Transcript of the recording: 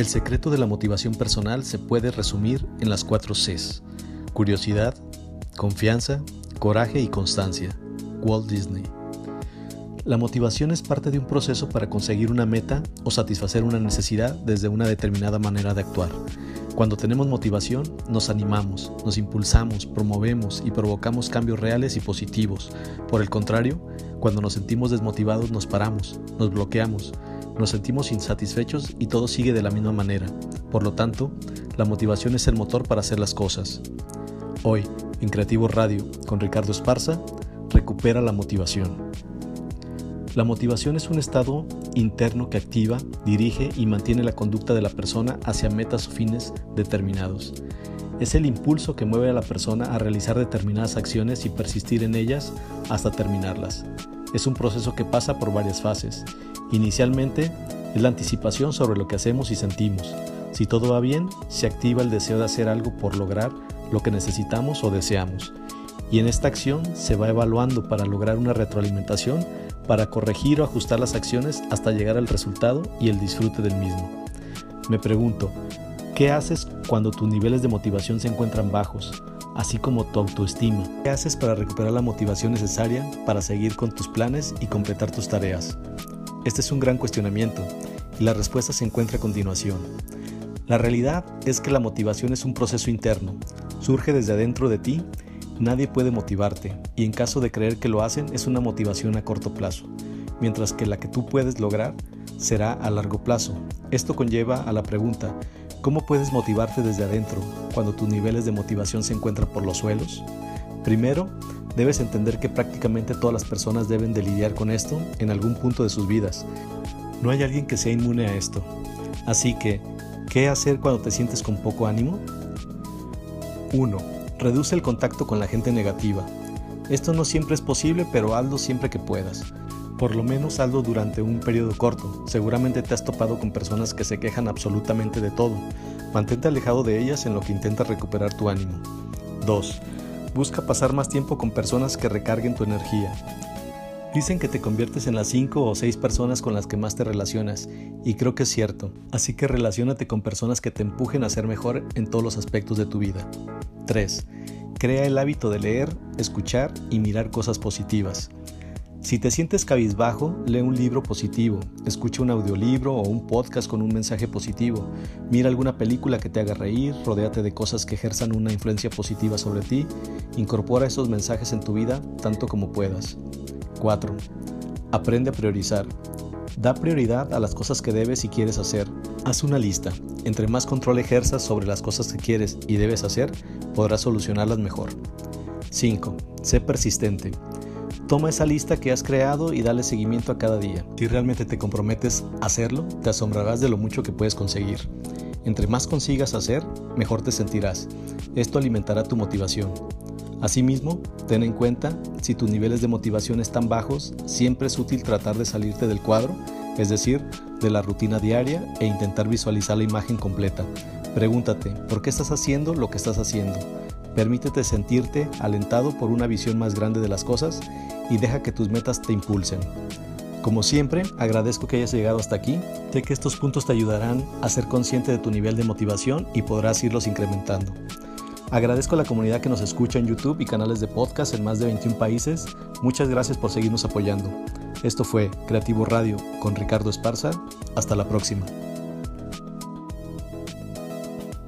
El secreto de la motivación personal se puede resumir en las cuatro Cs. Curiosidad, confianza, coraje y constancia. Walt Disney. La motivación es parte de un proceso para conseguir una meta o satisfacer una necesidad desde una determinada manera de actuar. Cuando tenemos motivación, nos animamos, nos impulsamos, promovemos y provocamos cambios reales y positivos. Por el contrario, cuando nos sentimos desmotivados nos paramos, nos bloqueamos, nos sentimos insatisfechos y todo sigue de la misma manera. Por lo tanto, la motivación es el motor para hacer las cosas. Hoy, en Creativo Radio, con Ricardo Esparza, recupera la motivación. La motivación es un estado interno que activa, dirige y mantiene la conducta de la persona hacia metas o fines determinados. Es el impulso que mueve a la persona a realizar determinadas acciones y persistir en ellas hasta terminarlas. Es un proceso que pasa por varias fases. Inicialmente, es la anticipación sobre lo que hacemos y sentimos. Si todo va bien, se activa el deseo de hacer algo por lograr lo que necesitamos o deseamos. Y en esta acción se va evaluando para lograr una retroalimentación para corregir o ajustar las acciones hasta llegar al resultado y el disfrute del mismo. Me pregunto, ¿qué haces cuando tus niveles de motivación se encuentran bajos, así como tu autoestima? ¿Qué haces para recuperar la motivación necesaria para seguir con tus planes y completar tus tareas? Este es un gran cuestionamiento y la respuesta se encuentra a continuación. La realidad es que la motivación es un proceso interno, surge desde adentro de ti Nadie puede motivarte y en caso de creer que lo hacen es una motivación a corto plazo, mientras que la que tú puedes lograr será a largo plazo. Esto conlleva a la pregunta, ¿cómo puedes motivarte desde adentro cuando tus niveles de motivación se encuentran por los suelos? Primero, debes entender que prácticamente todas las personas deben de lidiar con esto en algún punto de sus vidas. No hay alguien que sea inmune a esto. Así que, ¿qué hacer cuando te sientes con poco ánimo? 1 Reduce el contacto con la gente negativa. Esto no siempre es posible, pero hazlo siempre que puedas. Por lo menos hazlo durante un periodo corto. Seguramente te has topado con personas que se quejan absolutamente de todo. Mantente alejado de ellas en lo que intentas recuperar tu ánimo. 2. Busca pasar más tiempo con personas que recarguen tu energía. Dicen que te conviertes en las 5 o 6 personas con las que más te relacionas, y creo que es cierto, así que relaciónate con personas que te empujen a ser mejor en todos los aspectos de tu vida. 3. Crea el hábito de leer, escuchar y mirar cosas positivas. Si te sientes cabizbajo, lee un libro positivo, escucha un audiolibro o un podcast con un mensaje positivo, mira alguna película que te haga reír, rodéate de cosas que ejerzan una influencia positiva sobre ti, incorpora esos mensajes en tu vida tanto como puedas. 4. Aprende a priorizar. Da prioridad a las cosas que debes y quieres hacer. Haz una lista. Entre más control ejerzas sobre las cosas que quieres y debes hacer, podrás solucionarlas mejor. 5. Sé persistente. Toma esa lista que has creado y dale seguimiento a cada día. Si realmente te comprometes a hacerlo, te asombrarás de lo mucho que puedes conseguir. Entre más consigas hacer, mejor te sentirás. Esto alimentará tu motivación. Asimismo, ten en cuenta, si tus niveles de motivación están bajos, siempre es útil tratar de salirte del cuadro, es decir, de la rutina diaria e intentar visualizar la imagen completa. Pregúntate, ¿por qué estás haciendo lo que estás haciendo? Permítete sentirte alentado por una visión más grande de las cosas y deja que tus metas te impulsen. Como siempre, agradezco que hayas llegado hasta aquí. Sé que estos puntos te ayudarán a ser consciente de tu nivel de motivación y podrás irlos incrementando. Agradezco a la comunidad que nos escucha en YouTube y canales de podcast en más de 21 países. Muchas gracias por seguirnos apoyando. Esto fue Creativo Radio con Ricardo Esparza. Hasta la próxima.